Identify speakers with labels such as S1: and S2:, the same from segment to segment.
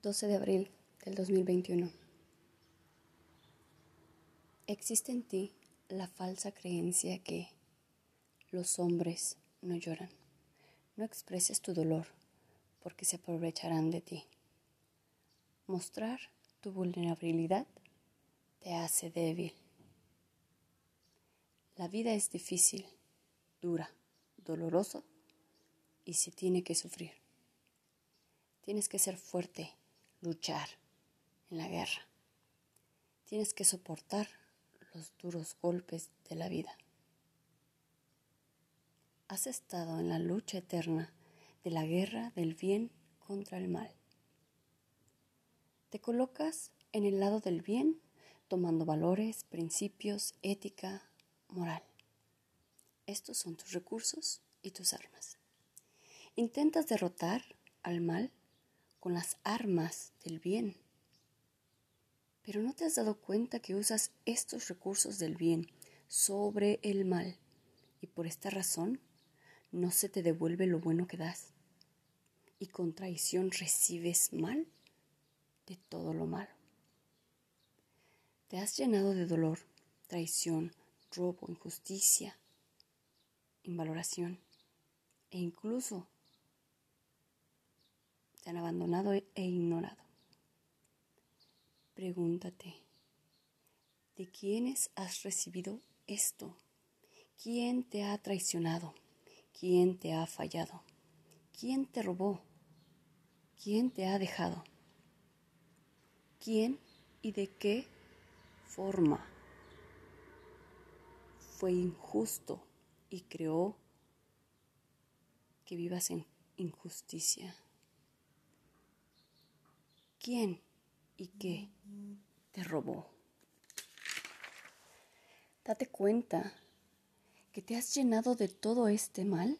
S1: 12 de abril del 2021. Existe en ti la falsa creencia que los hombres no lloran. No expreses tu dolor porque se aprovecharán de ti. Mostrar tu vulnerabilidad te hace débil. La vida es difícil, dura, doloroso y se tiene que sufrir. Tienes que ser fuerte luchar en la guerra. Tienes que soportar los duros golpes de la vida. Has estado en la lucha eterna de la guerra del bien contra el mal. Te colocas en el lado del bien tomando valores, principios, ética, moral. Estos son tus recursos y tus armas. Intentas derrotar al mal con las armas del bien. Pero no te has dado cuenta que usas estos recursos del bien sobre el mal y por esta razón no se te devuelve lo bueno que das y con traición recibes mal de todo lo malo. Te has llenado de dolor, traición, robo, injusticia, invaloración e incluso abandonado e ignorado. Pregúntate, ¿de quiénes has recibido esto? ¿Quién te ha traicionado? ¿Quién te ha fallado? ¿Quién te robó? ¿Quién te ha dejado? ¿Quién y de qué forma fue injusto y creó que vivas en injusticia? Quién y qué te robó. Date cuenta que te has llenado de todo este mal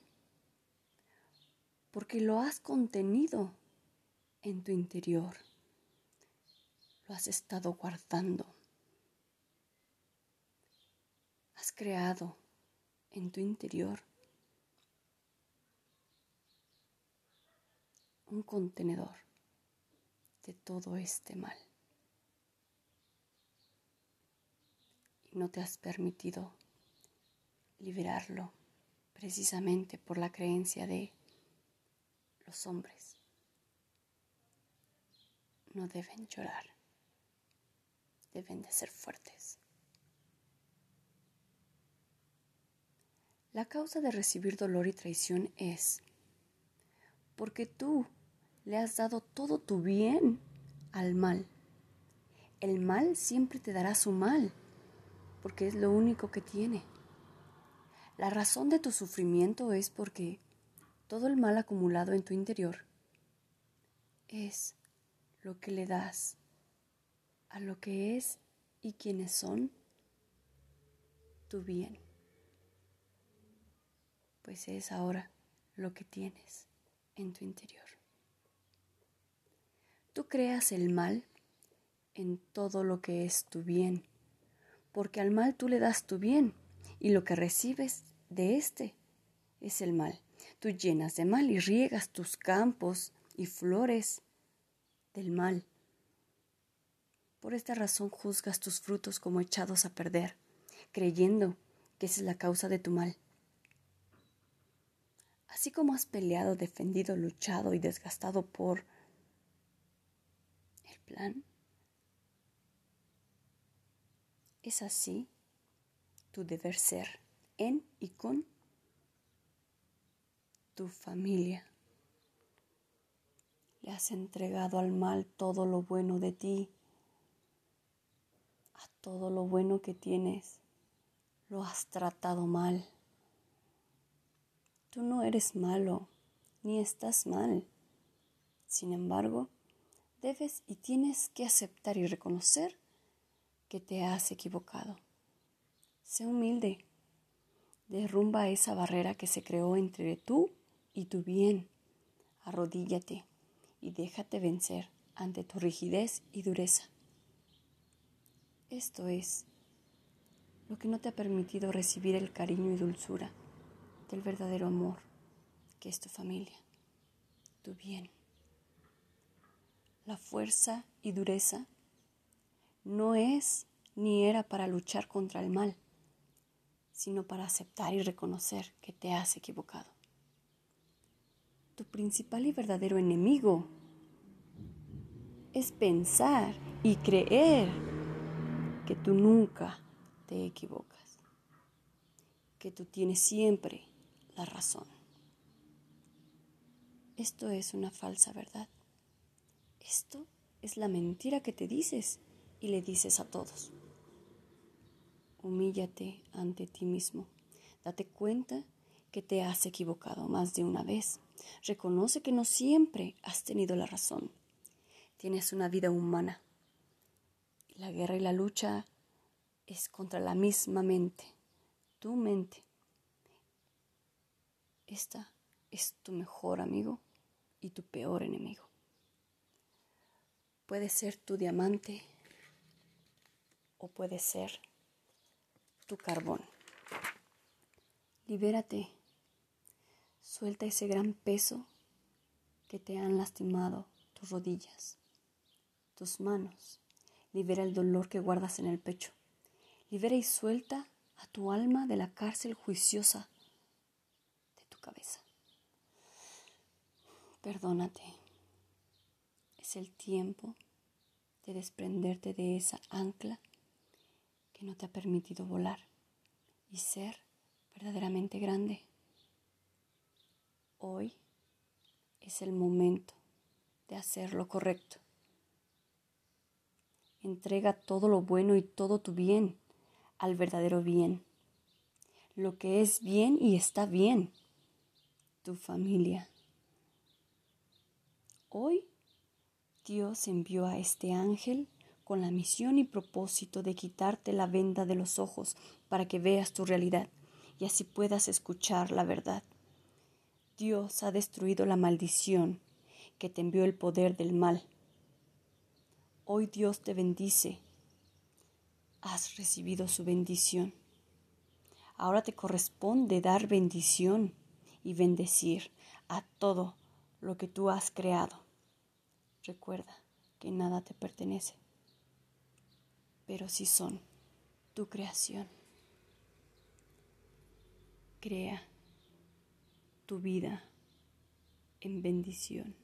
S1: porque lo has contenido en tu interior. Lo has estado guardando. Has creado en tu interior un contenedor de todo este mal. Y no te has permitido liberarlo precisamente por la creencia de los hombres. No deben llorar, deben de ser fuertes. La causa de recibir dolor y traición es porque tú le has dado todo tu bien al mal. El mal siempre te dará su mal, porque es lo único que tiene. La razón de tu sufrimiento es porque todo el mal acumulado en tu interior es lo que le das a lo que es y quienes son tu bien, pues es ahora lo que tienes en tu interior. Creas el mal en todo lo que es tu bien, porque al mal tú le das tu bien y lo que recibes de éste es el mal. Tú llenas de mal y riegas tus campos y flores del mal. Por esta razón juzgas tus frutos como echados a perder, creyendo que esa es la causa de tu mal. Así como has peleado, defendido, luchado y desgastado por plan. Es así tu deber ser en y con tu familia. Le has entregado al mal todo lo bueno de ti, a todo lo bueno que tienes. Lo has tratado mal. Tú no eres malo, ni estás mal. Sin embargo, debes y tienes que aceptar y reconocer que te has equivocado. Sé humilde. Derrumba esa barrera que se creó entre tú y tu bien. Arrodíllate y déjate vencer ante tu rigidez y dureza. Esto es lo que no te ha permitido recibir el cariño y dulzura del verdadero amor que es tu familia, tu bien. La fuerza y dureza no es ni era para luchar contra el mal, sino para aceptar y reconocer que te has equivocado. Tu principal y verdadero enemigo es pensar y creer que tú nunca te equivocas, que tú tienes siempre la razón. Esto es una falsa verdad. Esto es la mentira que te dices y le dices a todos. Humíllate ante ti mismo. Date cuenta que te has equivocado más de una vez. Reconoce que no siempre has tenido la razón. Tienes una vida humana. La guerra y la lucha es contra la misma mente, tu mente. Esta es tu mejor amigo y tu peor enemigo. Puede ser tu diamante o puede ser tu carbón. Libérate. Suelta ese gran peso que te han lastimado tus rodillas, tus manos. Libera el dolor que guardas en el pecho. Libera y suelta a tu alma de la cárcel juiciosa de tu cabeza. Perdónate. Es el tiempo de desprenderte de esa ancla que no te ha permitido volar y ser verdaderamente grande. Hoy es el momento de hacer lo correcto. Entrega todo lo bueno y todo tu bien al verdadero bien. Lo que es bien y está bien. Tu familia. Hoy Dios envió a este ángel con la misión y propósito de quitarte la venda de los ojos para que veas tu realidad y así puedas escuchar la verdad. Dios ha destruido la maldición que te envió el poder del mal. Hoy Dios te bendice. Has recibido su bendición. Ahora te corresponde dar bendición y bendecir a todo lo que tú has creado. Recuerda que nada te pertenece pero si son tu creación. Crea tu vida en bendición.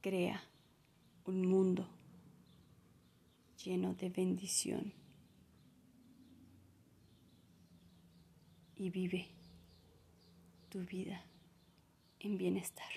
S1: Crea un mundo lleno de bendición y vive tu vida en bienestar.